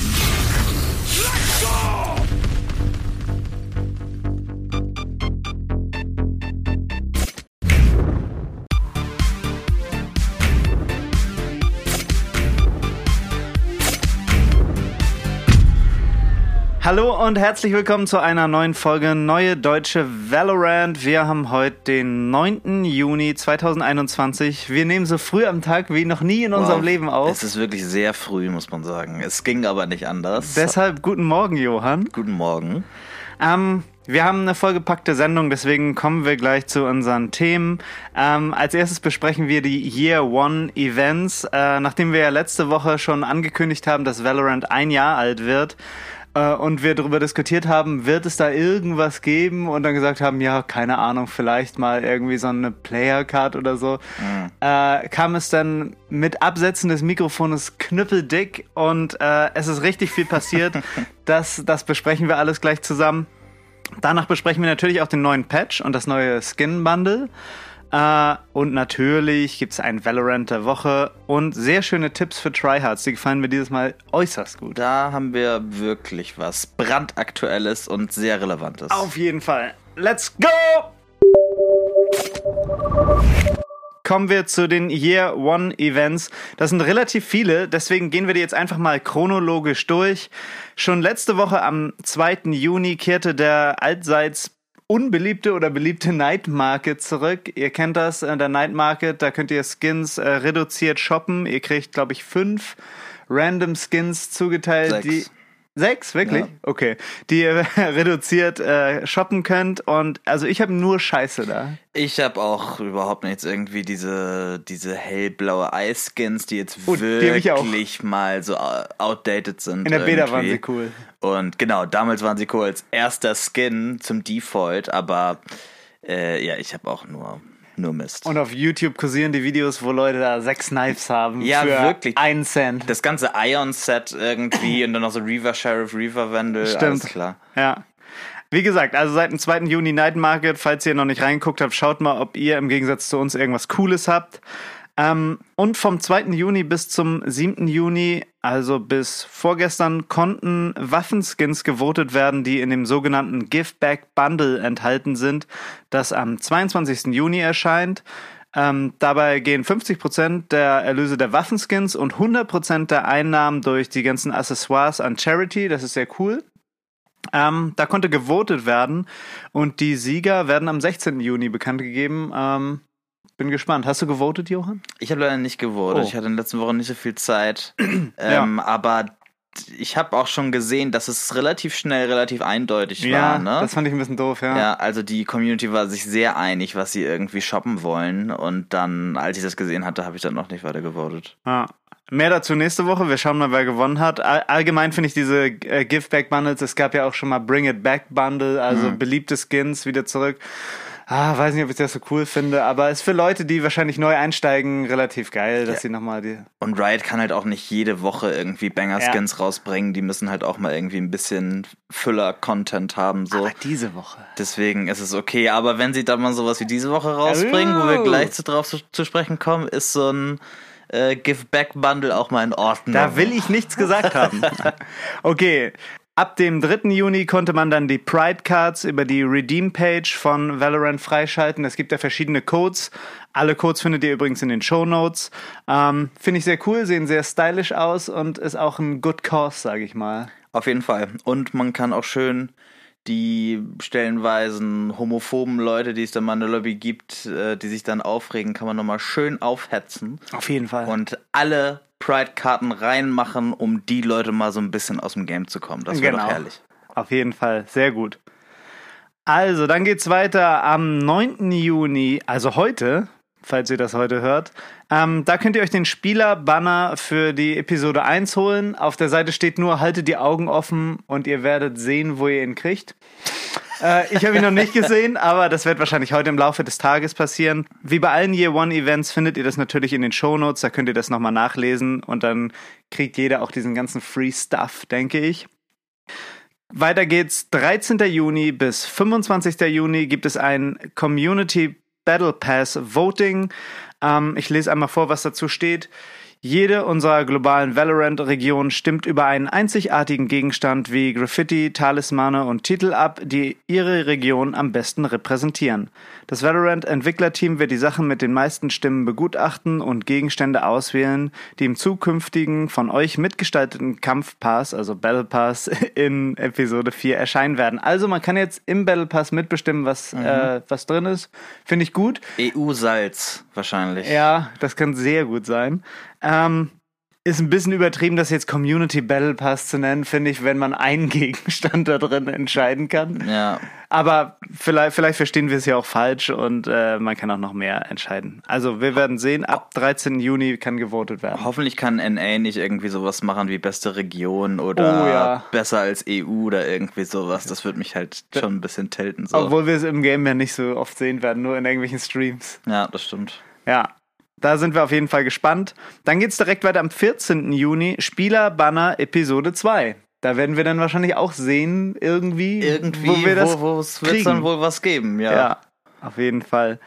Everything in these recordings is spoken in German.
Let's go! Hallo und herzlich willkommen zu einer neuen Folge Neue Deutsche Valorant. Wir haben heute den 9. Juni 2021. Wir nehmen so früh am Tag wie noch nie in wow. unserem Leben auf. Es ist wirklich sehr früh, muss man sagen. Es ging aber nicht anders. Deshalb guten Morgen, Johann. Guten Morgen. Ähm, wir haben eine vollgepackte Sendung, deswegen kommen wir gleich zu unseren Themen. Ähm, als erstes besprechen wir die Year One Events. Äh, nachdem wir ja letzte Woche schon angekündigt haben, dass Valorant ein Jahr alt wird, äh, und wir darüber diskutiert haben, wird es da irgendwas geben und dann gesagt haben, ja, keine Ahnung, vielleicht mal irgendwie so eine Player Card oder so, mhm. äh, kam es dann mit Absetzen des Mikrofones knüppeldick und äh, es ist richtig viel passiert. das, das besprechen wir alles gleich zusammen. Danach besprechen wir natürlich auch den neuen Patch und das neue Skin Uh, und natürlich gibt es ein Valorant der Woche und sehr schöne Tipps für Tryhards. Die gefallen mir dieses Mal äußerst gut. Da haben wir wirklich was brandaktuelles und sehr relevantes. Auf jeden Fall. Let's go! Kommen wir zu den Year One Events. Das sind relativ viele, deswegen gehen wir die jetzt einfach mal chronologisch durch. Schon letzte Woche am 2. Juni kehrte der allseits unbeliebte oder beliebte Night Market zurück. Ihr kennt das, äh, der Night Market, da könnt ihr Skins äh, reduziert shoppen. Ihr kriegt, glaube ich, fünf random Skins zugeteilt, Sechs. die Sechs, wirklich? Ja. Okay. Die ihr reduziert äh, shoppen könnt. Und also ich habe nur Scheiße da. Ich habe auch überhaupt nichts irgendwie diese, diese hellblaue Eiskins, die jetzt oh, wirklich die mal so outdated sind. In der Beta irgendwie. waren sie cool. Und genau, damals waren sie cool als erster Skin zum Default, aber äh, ja, ich habe auch nur nur Mist. Und auf YouTube kursieren die Videos, wo Leute da sechs Knives haben. Ja, für wirklich. Einen Cent. Das ganze Ion-Set irgendwie und dann noch so Reaver Sheriff, Reaver Wendel. Stimmt. Alles klar. Ja. Wie gesagt, also seit dem 2. Juni Night Market, falls ihr noch nicht reingeguckt habt, schaut mal, ob ihr im Gegensatz zu uns irgendwas Cooles habt. Ähm, und vom 2. Juni bis zum 7. Juni, also bis vorgestern, konnten Waffenskins gewotet werden, die in dem sogenannten Giveback Bundle enthalten sind, das am 22. Juni erscheint. Ähm, dabei gehen 50% der Erlöse der Waffenskins und 100% der Einnahmen durch die ganzen Accessoires an Charity. Das ist sehr cool. Ähm, da konnte gewotet werden und die Sieger werden am 16. Juni bekannt gegeben. Ähm, bin gespannt. Hast du gewotet, Johann? Ich habe leider nicht gewotet. Oh. Ich hatte in den letzten Wochen nicht so viel Zeit. ähm, ja. Aber ich habe auch schon gesehen, dass es relativ schnell, relativ eindeutig ja, war. Ne? Das fand ich ein bisschen doof, ja. Ja, also die Community war sich sehr einig, was sie irgendwie shoppen wollen. Und dann, als ich das gesehen hatte, habe ich dann noch nicht weiter gewotet. Ja. Mehr dazu nächste Woche. Wir schauen mal, wer gewonnen hat. Allgemein finde ich diese äh, Give-Back-Bundles, es gab ja auch schon mal Bring It Back Bundle, also mhm. beliebte Skins wieder zurück ah, weiß nicht, ob ich das so cool finde, aber ist für Leute, die wahrscheinlich neu einsteigen, relativ geil, dass ja. sie nochmal die. Und Riot kann halt auch nicht jede Woche irgendwie Banger-Skins ja. rausbringen. Die müssen halt auch mal irgendwie ein bisschen Füller-Content haben. So. Aber diese Woche. Deswegen ist es okay. Aber wenn sie dann mal sowas wie diese Woche rausbringen, wo wir gleich zu, drauf zu, zu sprechen kommen, ist so ein äh, Give-Back-Bundle auch mal in Ordnung. Da will ich nichts gesagt haben. okay, Ab dem 3. Juni konnte man dann die Pride Cards über die Redeem Page von Valorant freischalten. Es gibt ja verschiedene Codes. Alle Codes findet ihr übrigens in den Show Notes. Ähm, Finde ich sehr cool, sehen sehr stylisch aus und ist auch ein Good Cause, sage ich mal. Auf jeden Fall. Und man kann auch schön die stellenweisen homophoben Leute, die es da mal in der Lobby gibt, äh, die sich dann aufregen, kann man nochmal schön aufhetzen. Auf jeden Fall. Und alle Pride-Karten reinmachen, um die Leute mal so ein bisschen aus dem Game zu kommen. Das wäre genau. doch herrlich. Auf jeden Fall, sehr gut. Also, dann geht's weiter am 9. Juni, also heute, falls ihr das heute hört. Ähm, da könnt ihr euch den Spieler-Banner für die Episode 1 holen. Auf der Seite steht nur, haltet die Augen offen und ihr werdet sehen, wo ihr ihn kriegt. Äh, ich habe ihn noch nicht gesehen, aber das wird wahrscheinlich heute im Laufe des Tages passieren. Wie bei allen Year One Events findet ihr das natürlich in den Show Notes. Da könnt ihr das nochmal nachlesen und dann kriegt jeder auch diesen ganzen Free Stuff, denke ich. Weiter geht's. 13. Juni bis 25. Juni gibt es ein Community Battle Pass Voting. Ähm, ich lese einmal vor, was dazu steht. Jede unserer globalen Valorant-Regionen stimmt über einen einzigartigen Gegenstand wie Graffiti, Talismane und Titel ab, die ihre Region am besten repräsentieren. Das Valorant-Entwicklerteam wird die Sachen mit den meisten Stimmen begutachten und Gegenstände auswählen, die im zukünftigen von euch mitgestalteten Kampfpass, also Battle Pass, in Episode 4 erscheinen werden. Also man kann jetzt im Battle Pass mitbestimmen, was, mhm. äh, was drin ist. Finde ich gut. EU-Salz wahrscheinlich. Ja, das kann sehr gut sein. Ähm, ist ein bisschen übertrieben, das jetzt Community Battle Pass zu nennen, finde ich, wenn man einen Gegenstand da drin entscheiden kann. Ja. Aber vielleicht, vielleicht verstehen wir es ja auch falsch und äh, man kann auch noch mehr entscheiden. Also wir werden sehen, ab 13. Juni kann gewotet werden. Hoffentlich kann NA nicht irgendwie sowas machen wie beste Region oder oh, ja. besser als EU oder irgendwie sowas. Das würde mich halt schon ein bisschen tilten. So. Obwohl wir es im Game ja nicht so oft sehen werden, nur in irgendwelchen Streams. Ja, das stimmt. Ja, da sind wir auf jeden Fall gespannt. Dann geht es direkt weiter am 14. Juni, Spieler-Banner Episode 2. Da werden wir dann wahrscheinlich auch sehen, irgendwie, irgendwie wo wir das wo, es wird dann wohl was geben, ja. Ja, auf jeden Fall.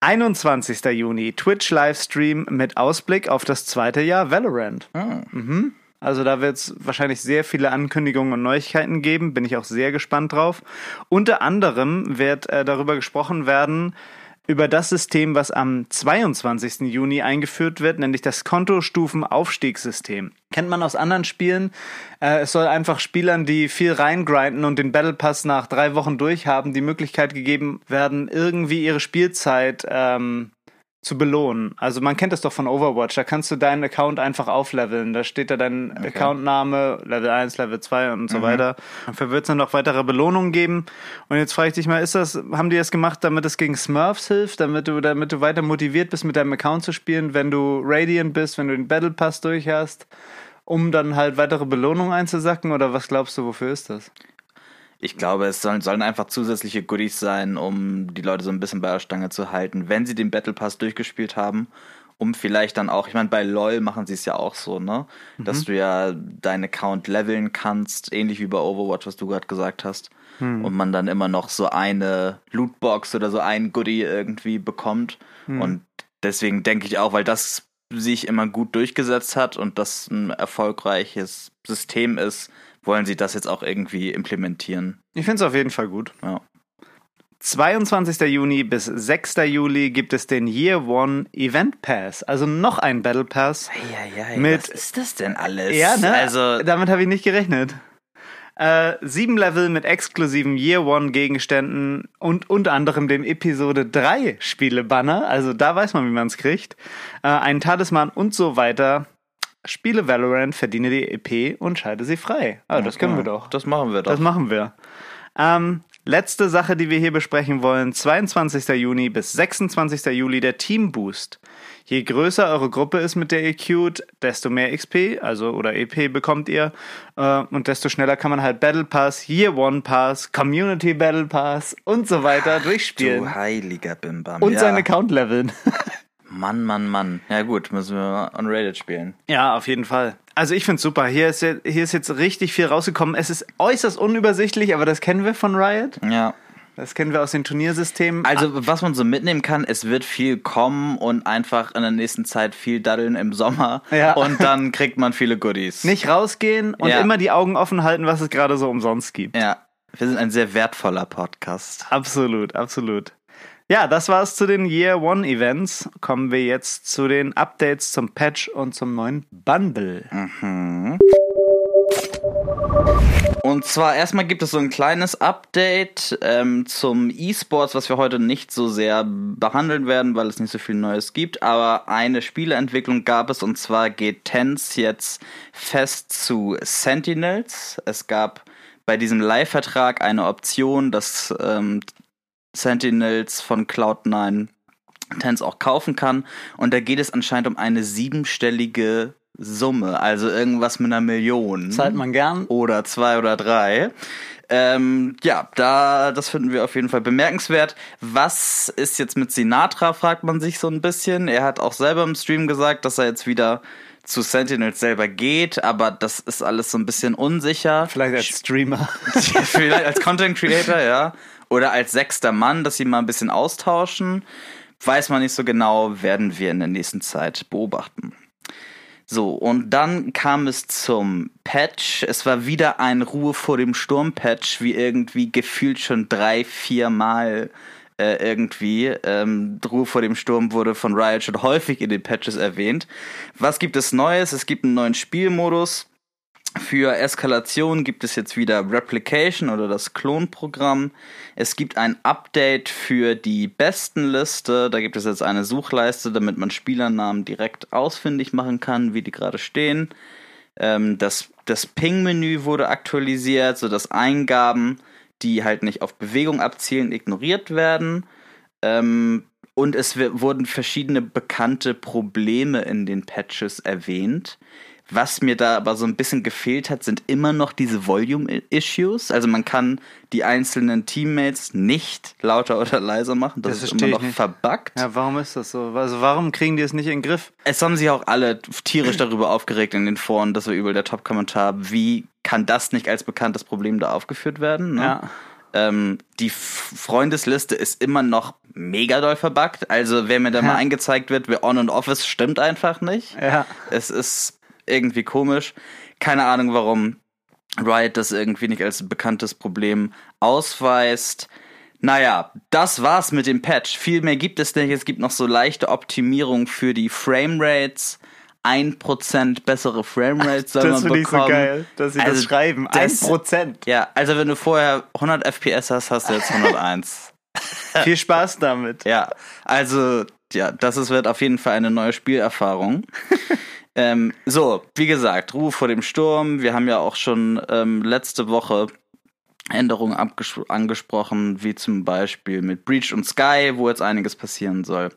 21. Juni, Twitch-Livestream mit Ausblick auf das zweite Jahr Valorant. Ah. Mhm. Also da wird es wahrscheinlich sehr viele Ankündigungen und Neuigkeiten geben, bin ich auch sehr gespannt drauf. Unter anderem wird äh, darüber gesprochen werden, über das System, was am 22. Juni eingeführt wird, nämlich das Kontostufen-Aufstiegssystem. Kennt man aus anderen Spielen. Äh, es soll einfach Spielern, die viel reingrinden und den Battle Pass nach drei Wochen durchhaben, die Möglichkeit gegeben werden, irgendwie ihre Spielzeit ähm, zu belohnen. Also man kennt das doch von Overwatch, da kannst du deinen Account einfach aufleveln. Da steht da dein okay. Accountname, Level 1, Level 2 und so mhm. weiter. Dafür wird es dann noch weitere Belohnungen geben. Und jetzt frage ich dich mal, ist das, haben die das gemacht, damit es gegen Smurfs hilft, damit du, damit du weiter motiviert bist, mit deinem Account zu spielen, wenn du Radiant bist, wenn du den Battle Pass durch hast, um dann halt weitere Belohnungen einzusacken? Oder was glaubst du, wofür ist das? Ich glaube, es sollen, sollen einfach zusätzliche Goodies sein, um die Leute so ein bisschen bei der Stange zu halten, wenn sie den Battle Pass durchgespielt haben. Um vielleicht dann auch, ich meine, bei LOL machen sie es ja auch so, ne? Mhm. Dass du ja deinen Account leveln kannst, ähnlich wie bei Overwatch, was du gerade gesagt hast. Mhm. Und man dann immer noch so eine Lootbox oder so ein Goodie irgendwie bekommt. Mhm. Und deswegen denke ich auch, weil das sich immer gut durchgesetzt hat und das ein erfolgreiches System ist, wollen sie das jetzt auch irgendwie implementieren. Ich finde es auf jeden Fall gut. Ja. 22. Juni bis 6. Juli gibt es den Year One Event Pass, also noch ein Battle Pass. Ei, ei, ei, mit, was ist das denn alles? Ja, ne? Also damit habe ich nicht gerechnet. Äh, sieben Level mit exklusiven Year One Gegenständen und unter anderem dem Episode 3 Spiele-Banner. Also da weiß man, wie man es kriegt. Äh, einen Talisman und so weiter. Spiele Valorant, verdiene die EP und schalte sie frei. Ah, das können wir doch. Das machen wir doch. Das machen wir. Ähm, letzte Sache, die wir hier besprechen wollen: 22. Juni bis 26. Juli der Team Boost. Je größer eure Gruppe ist, mit der ihr queued, desto mehr XP, also oder EP bekommt ihr. Äh, und desto schneller kann man halt Battle Pass, Year One Pass, Community Battle Pass und so weiter Ach, durchspielen. Du heiliger Bimbam. Und ja. seinen Account leveln. Mann, Mann, Mann. Ja gut, müssen wir on Reddit spielen. Ja, auf jeden Fall. Also ich find's super. Hier ist, hier ist jetzt richtig viel rausgekommen. Es ist äußerst unübersichtlich, aber das kennen wir von Riot. Ja. Das kennen wir aus den Turniersystemen. Also, was man so mitnehmen kann, es wird viel kommen und einfach in der nächsten Zeit viel daddeln im Sommer. Ja. Und dann kriegt man viele Goodies. Nicht rausgehen und ja. immer die Augen offen halten, was es gerade so umsonst gibt. Ja. Wir sind ein sehr wertvoller Podcast. Absolut, absolut. Ja, das war's zu den Year One Events. Kommen wir jetzt zu den Updates zum Patch und zum neuen Bundle. Mhm. Und zwar erstmal gibt es so ein kleines Update ähm, zum E-Sports, was wir heute nicht so sehr behandeln werden, weil es nicht so viel Neues gibt. Aber eine Spieleentwicklung gab es und zwar geht Tens jetzt fest zu Sentinels. Es gab bei diesem Live-Vertrag eine Option, dass ähm, Sentinels von Cloud9 Tens auch kaufen kann. Und da geht es anscheinend um eine siebenstellige Summe, also irgendwas mit einer Million. Zahlt man gern. Oder zwei oder drei. Ähm, ja, da, das finden wir auf jeden Fall bemerkenswert. Was ist jetzt mit Sinatra, fragt man sich so ein bisschen. Er hat auch selber im Stream gesagt, dass er jetzt wieder zu Sentinels selber geht, aber das ist alles so ein bisschen unsicher. Vielleicht als Streamer. Vielleicht als Content Creator, ja oder als sechster Mann, dass sie mal ein bisschen austauschen. Weiß man nicht so genau, werden wir in der nächsten Zeit beobachten. So, und dann kam es zum Patch. Es war wieder ein Ruhe vor dem Sturm-Patch, wie irgendwie gefühlt schon drei, vier Mal äh, irgendwie. Ähm, Ruhe vor dem Sturm wurde von Riot schon häufig in den Patches erwähnt. Was gibt es Neues? Es gibt einen neuen Spielmodus. Für Eskalation gibt es jetzt wieder Replication oder das Klonprogramm. Es gibt ein Update für die Bestenliste. Da gibt es jetzt eine Suchleiste, damit man Spielernamen direkt ausfindig machen kann, wie die gerade stehen. Ähm, das das Ping-Menü wurde aktualisiert, sodass Eingaben, die halt nicht auf Bewegung abzielen, ignoriert werden. Ähm, und es wurden verschiedene bekannte Probleme in den Patches erwähnt. Was mir da aber so ein bisschen gefehlt hat, sind immer noch diese Volume-Issues. Also man kann die einzelnen Teammates nicht lauter oder leiser machen. Das, das ist immer noch nicht. verbuggt. Ja, warum ist das so? Also warum kriegen die es nicht in den Griff? Es haben sich auch alle tierisch darüber aufgeregt in den Foren, das war übel der Top-Kommentar. Wie kann das nicht als bekanntes Problem da aufgeführt werden? Ne? Ja. Ähm, die Freundesliste ist immer noch mega doll verbuggt. Also, wer mir da ja. mal eingezeigt wird, wer on und off ist, stimmt einfach nicht. Ja. Es ist irgendwie komisch. Keine Ahnung, warum Riot das irgendwie nicht als bekanntes Problem ausweist. Naja, das war's mit dem Patch. Viel mehr gibt es nicht. Es gibt noch so leichte Optimierung für die Framerates. 1% bessere Framerates soll das man bekommen. Das finde ich so geil, dass sie also das schreiben. Das, 1%. Ja, also wenn du vorher 100 FPS hast, hast du jetzt 101. Viel Spaß damit. Ja, also ja, das ist, wird auf jeden Fall eine neue Spielerfahrung. Ähm, so, wie gesagt, Ruhe vor dem Sturm. Wir haben ja auch schon ähm, letzte Woche Änderungen angesprochen, wie zum Beispiel mit Breach und Sky, wo jetzt einiges passieren soll.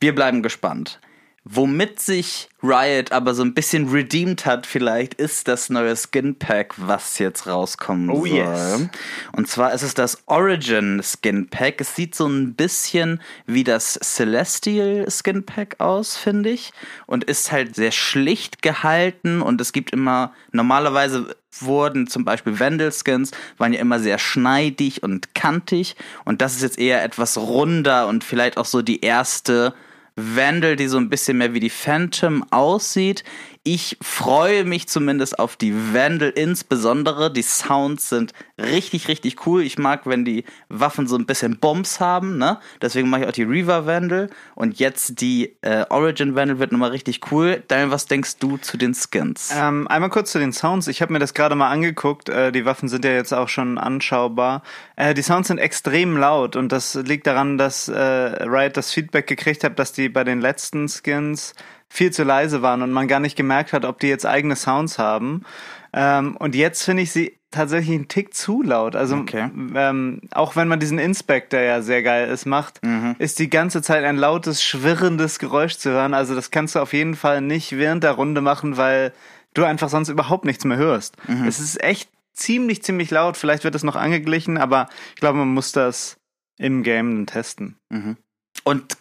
Wir bleiben gespannt. Womit sich Riot aber so ein bisschen redeemed hat, vielleicht, ist das neue Skin Pack, was jetzt rauskommen oh, soll. Yes. Und zwar ist es das Origin Skin Pack. Es sieht so ein bisschen wie das Celestial Skin Pack aus, finde ich. Und ist halt sehr schlicht gehalten und es gibt immer, normalerweise wurden zum Beispiel Vandal Skins, waren ja immer sehr schneidig und kantig. Und das ist jetzt eher etwas runder und vielleicht auch so die erste Vandal, die so ein bisschen mehr wie die Phantom aussieht. Ich freue mich zumindest auf die Vandal insbesondere. Die Sounds sind richtig, richtig cool. Ich mag, wenn die Waffen so ein bisschen Bombs haben, ne? Deswegen mache ich auch die Reaver Vandal. Und jetzt die äh, Origin Vandal wird nochmal richtig cool. Daniel, was denkst du zu den Skins? Ähm, einmal kurz zu den Sounds. Ich habe mir das gerade mal angeguckt. Äh, die Waffen sind ja jetzt auch schon anschaubar. Äh, die Sounds sind extrem laut und das liegt daran, dass äh, Riot das Feedback gekriegt hat, dass die bei den letzten Skins viel zu leise waren und man gar nicht gemerkt hat, ob die jetzt eigene Sounds haben. Ähm, und jetzt finde ich sie tatsächlich einen Tick zu laut. Also okay. ähm, auch wenn man diesen Inspector ja sehr geil ist, macht, mhm. ist die ganze Zeit ein lautes, schwirrendes Geräusch zu hören. Also das kannst du auf jeden Fall nicht während der Runde machen, weil du einfach sonst überhaupt nichts mehr hörst. Mhm. Es ist echt ziemlich, ziemlich laut. Vielleicht wird es noch angeglichen, aber ich glaube, man muss das im Game testen. Mhm. Und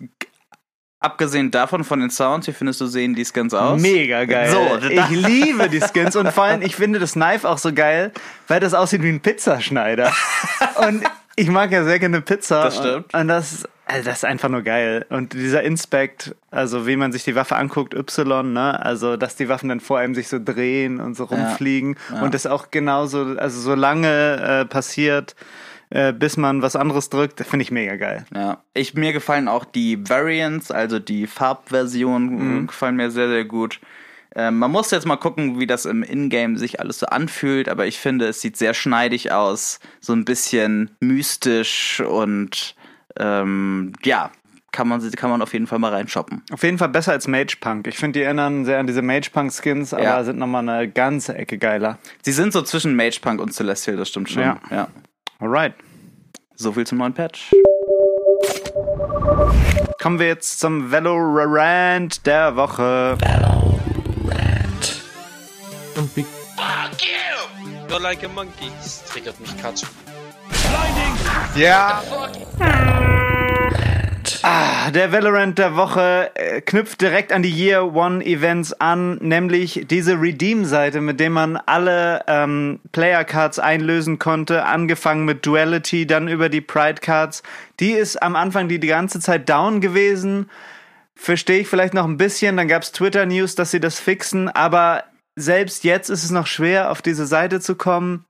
Abgesehen davon von den Sounds, wie findest du sehen die Skins aus? Mega geil. So, ich liebe die Skins und vor allem ich finde das Knife auch so geil, weil das aussieht wie ein Pizzaschneider. und ich mag ja sehr gerne Pizza. Das stimmt. Und das, also das ist einfach nur geil. Und dieser Inspect, also wie man sich die Waffe anguckt, Y, ne? Also, dass die Waffen dann vor einem sich so drehen und so rumfliegen ja, ja. und das auch genauso, also so lange äh, passiert äh, bis man was anderes drückt, finde ich mega geil. Ja, ich, mir gefallen auch die Variants, also die Farbversionen mhm. gefallen mir sehr, sehr gut. Ähm, man muss jetzt mal gucken, wie das im Ingame sich alles so anfühlt, aber ich finde, es sieht sehr schneidig aus, so ein bisschen mystisch und ähm, ja, kann man, kann man auf jeden Fall mal reinshoppen. Auf jeden Fall besser als Mage Punk. Ich finde, die erinnern sehr an diese Mage Punk Skins, aber ja. sind nochmal eine ganze Ecke geiler. Sie sind so zwischen Mage Punk und Celestial, das stimmt schon. Ja. ja. Alright. So viel zum neuen Patch. Kommen wir jetzt zum Valorant der Woche. Valorant. Und wie. Fuck you! You're like a monkey. Das triggert mich Katsch. Blinding! Ja. Yeah. Ah, der Valorant der Woche äh, knüpft direkt an die Year One Events an, nämlich diese Redeem-Seite, mit dem man alle ähm, Player Cards einlösen konnte, angefangen mit Duality, dann über die Pride Cards. Die ist am Anfang die, die ganze Zeit down gewesen verstehe ich vielleicht noch ein bisschen. Dann gab es Twitter-News, dass sie das fixen, aber selbst jetzt ist es noch schwer, auf diese Seite zu kommen.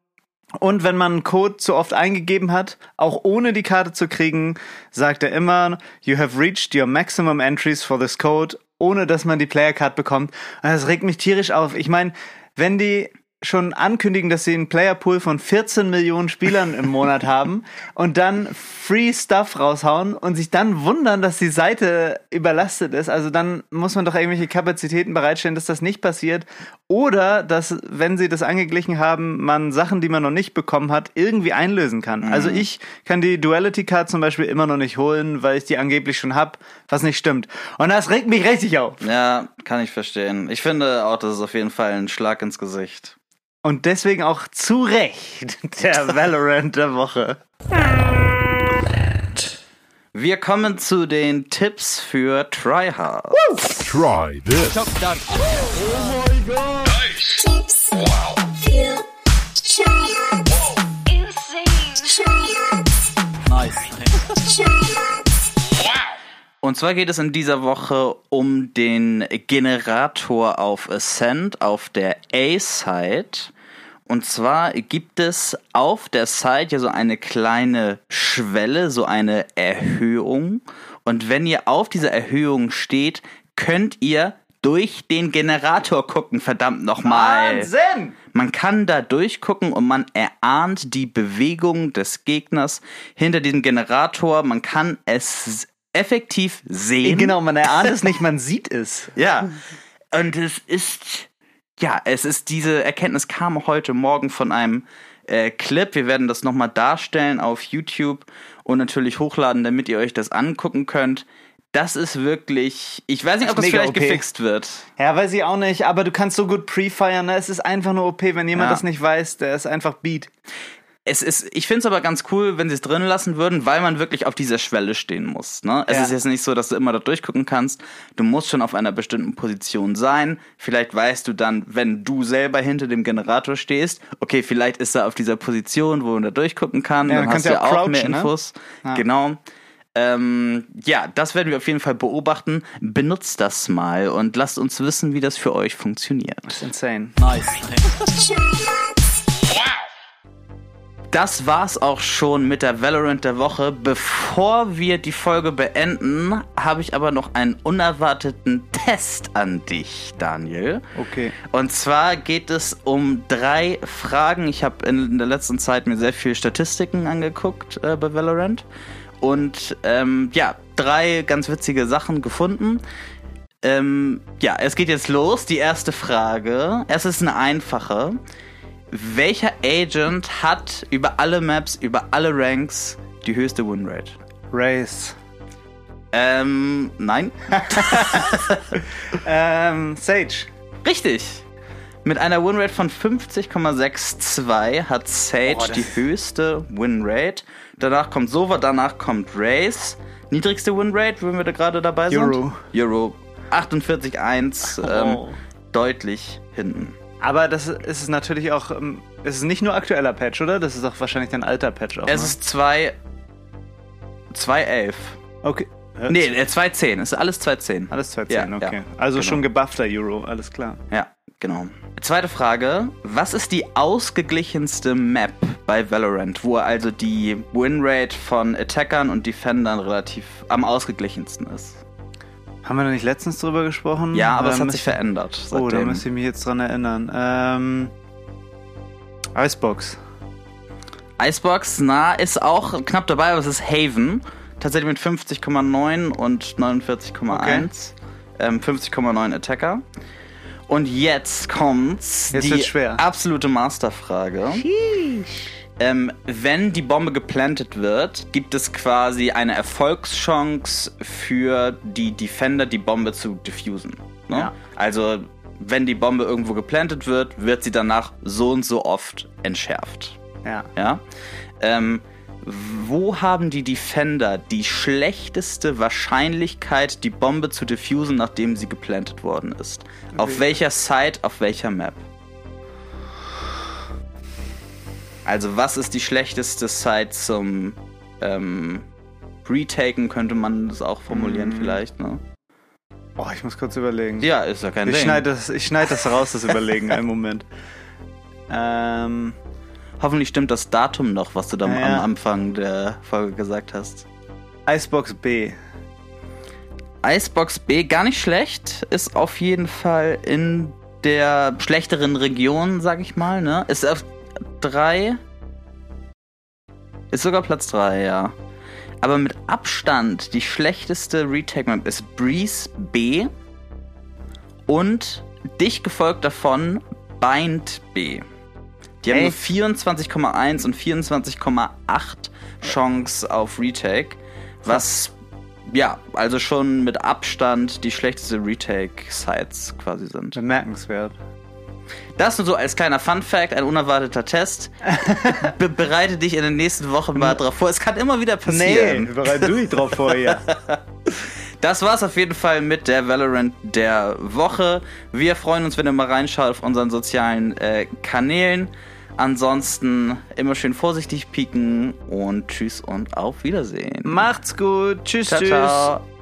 Und wenn man einen Code zu oft eingegeben hat, auch ohne die Karte zu kriegen, sagt er immer, you have reached your maximum entries for this code, ohne dass man die Player Card bekommt. Und das regt mich tierisch auf. Ich meine, wenn die schon ankündigen, dass sie einen Playerpool von 14 Millionen Spielern im Monat haben und dann Free Stuff raushauen und sich dann wundern, dass die Seite überlastet ist. Also dann muss man doch irgendwelche Kapazitäten bereitstellen, dass das nicht passiert. Oder dass, wenn sie das angeglichen haben, man Sachen, die man noch nicht bekommen hat, irgendwie einlösen kann. Mhm. Also ich kann die Duality Card zum Beispiel immer noch nicht holen, weil ich die angeblich schon hab, was nicht stimmt. Und das regt mich richtig auf. Ja, kann ich verstehen. Ich finde auch, das ist auf jeden Fall ein Schlag ins Gesicht. Und deswegen auch zu Recht der Valorant der Woche. Wir kommen zu den Tipps für Tryhard. Try this. Oh my god. Nice. Und zwar geht es in dieser Woche um den Generator auf Ascent auf der A-Side. Und zwar gibt es auf der Site ja so eine kleine Schwelle, so eine Erhöhung. Und wenn ihr auf dieser Erhöhung steht, könnt ihr durch den Generator gucken, verdammt nochmal. Wahnsinn! Man kann da durchgucken und man erahnt die Bewegung des Gegners hinter diesem Generator. Man kann es effektiv sehen. Genau, man erahnt es nicht, man sieht es. Ja. Und es ist ja, es ist diese Erkenntnis kam heute Morgen von einem äh, Clip. Wir werden das nochmal darstellen auf YouTube und natürlich hochladen, damit ihr euch das angucken könnt. Das ist wirklich. Ich weiß nicht, ob das vielleicht OP. gefixt wird. Ja, weiß ich auch nicht, aber du kannst so gut pre-fire, ne? Es ist einfach nur OP, wenn jemand ja. das nicht weiß, der ist einfach Beat. Es ist, ich finde es aber ganz cool, wenn sie es drin lassen würden, weil man wirklich auf dieser Schwelle stehen muss. Ne? Es ja. ist jetzt nicht so, dass du immer da durchgucken kannst. Du musst schon auf einer bestimmten Position sein. Vielleicht weißt du dann, wenn du selber hinter dem Generator stehst, okay, vielleicht ist er auf dieser Position, wo man da durchgucken kann. Ja, dann, hast du ja auch, auch mehr ne? Infos. Ne? Ja. Genau. Ähm, ja, das werden wir auf jeden Fall beobachten. Benutzt das mal und lasst uns wissen, wie das für euch funktioniert. Das ist insane. Nice. das war's auch schon mit der Valorant der Woche. Bevor wir die Folge beenden, habe ich aber noch einen unerwarteten Test an dich, Daniel. Okay. Und zwar geht es um drei Fragen. Ich habe in der letzten Zeit mir sehr viel Statistiken angeguckt äh, bei Valorant und ähm, ja, drei ganz witzige Sachen gefunden. Ähm, ja, es geht jetzt los. Die erste Frage. Es ist eine einfache welcher Agent hat über alle Maps, über alle Ranks die höchste Winrate? Race. Ähm, nein. ähm, Sage. Richtig. Mit einer Winrate von 50,62 hat Sage oh, die höchste Winrate. Danach kommt Sova, danach kommt Race. Niedrigste Winrate, wenn wir da gerade dabei sind? Euro. Euro. 48,1. Oh. Ähm, deutlich hinten. Aber das ist natürlich auch, ähm, es ist nicht nur aktueller Patch, oder? Das ist auch wahrscheinlich dein alter Patch auch. Es ne? ist 2. 2.11. Okay. Nee, 2.10. Es ist alles 2.10. Alles 2.10, ja, okay. Ja, also genau. schon gebuffter Euro, alles klar. Ja, genau. Zweite Frage. Was ist die ausgeglichenste Map bei Valorant, wo also die Winrate von Attackern und Defendern relativ am ausgeglichensten ist? Haben wir da nicht letztens drüber gesprochen? Ja, aber ähm, es hat sich verändert. Seitdem. Oh, da müsste ich mich jetzt dran erinnern. Ähm, Icebox. Icebox, na, ist auch knapp dabei, aber es ist Haven. Tatsächlich mit 50,9 und 49,1. Okay. Ähm, 50,9 Attacker. Und jetzt kommt's. Jetzt die schwer. absolute Masterfrage. Sheesh. Ähm, wenn die Bombe geplantet wird, gibt es quasi eine Erfolgschance für die Defender, die Bombe zu diffusen. Ne? Ja. Also, wenn die Bombe irgendwo geplantet wird, wird sie danach so und so oft entschärft. Ja. ja? Ähm, wo haben die Defender die schlechteste Wahrscheinlichkeit, die Bombe zu diffusen, nachdem sie geplantet worden ist? Auf welcher Site, auf welcher Map? Also was ist die schlechteste Zeit zum ähm, Retaken, könnte man das auch formulieren mhm. vielleicht, ne? Oh, ich muss kurz überlegen. Ja, ist ja kein ich Ding. schneide das, ich schneid das raus, das Überlegen. Einen Moment. Ähm, Hoffentlich stimmt das Datum noch, was du da Ja, ja. am Anfang der Folge gesagt hast. Icebox B. Icebox B, gar nicht schlecht. Ist auf jeden Fall in der schlechteren Region, sag ich mal. Ne? Ist auf 3. Ist sogar Platz 3, ja. Aber mit Abstand die schlechteste Retake-Map ist Breeze B. Und dicht gefolgt davon Bind B. Die haben nur Echt? 24,1 und 24,8 Chance auf Retake. Was, ja, also schon mit Abstand die schlechteste Retake-Sites quasi sind. Bemerkenswert. Das nur so als kleiner Fun-Fact, ein unerwarteter Test. Be bereite dich in den nächsten Wochen mal drauf vor. Es kann immer wieder Nee, passieren. bereite du dich drauf vor hier. Das war's auf jeden Fall mit der Valorant der Woche. Wir freuen uns, wenn ihr mal reinschaut auf unseren sozialen äh, Kanälen. Ansonsten immer schön vorsichtig pieken und tschüss und auf Wiedersehen. Macht's gut. Tschüss, ciao, tschüss. ciao.